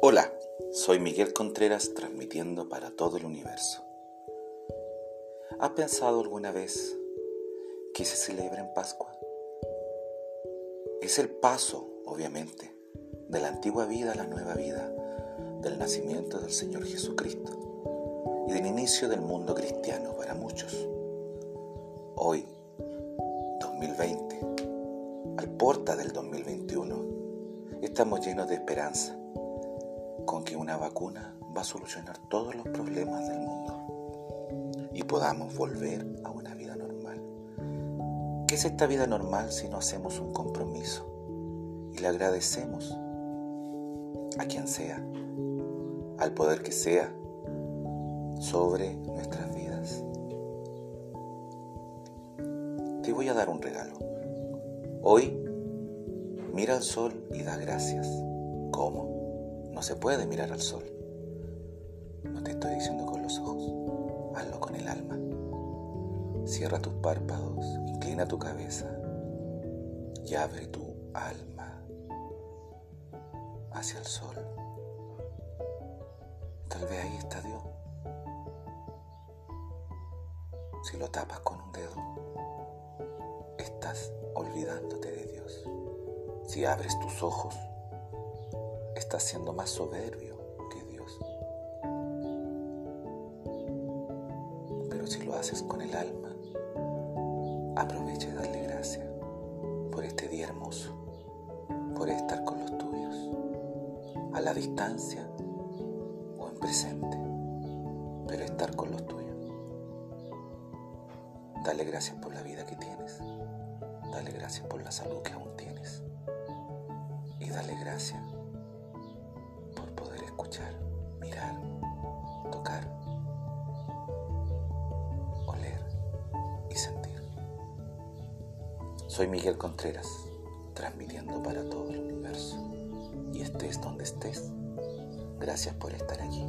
Hola, soy Miguel Contreras transmitiendo para todo el universo. ¿Has pensado alguna vez que se celebra en Pascua? Es el paso, obviamente, de la antigua vida a la nueva vida, del nacimiento del Señor Jesucristo y del inicio del mundo cristiano para muchos. Hoy, 2020, al porta del 2021, estamos llenos de esperanza con que una vacuna va a solucionar todos los problemas del mundo y podamos volver a una vida normal. ¿Qué es esta vida normal si no hacemos un compromiso y le agradecemos a quien sea, al poder que sea, sobre nuestras vidas? Te voy a dar un regalo. Hoy mira al sol y da gracias. ¿Cómo? No se puede mirar al sol. No te estoy diciendo con los ojos, hazlo con el alma. Cierra tus párpados, inclina tu cabeza y abre tu alma hacia el sol. Tal vez ahí está Dios. Si lo tapas con un dedo, estás olvidándote de Dios. Si abres tus ojos, estás siendo más soberbio que Dios. Pero si lo haces con el alma, aprovecha y darle gracias por este día hermoso, por estar con los tuyos, a la distancia o en presente, pero estar con los tuyos. Dale gracias por la vida que tienes, dale gracias por la salud que aún tienes y dale gracias escuchar, mirar, tocar, oler y sentir. Soy Miguel Contreras, transmitiendo para todo el universo. Y estés donde estés, gracias por estar aquí.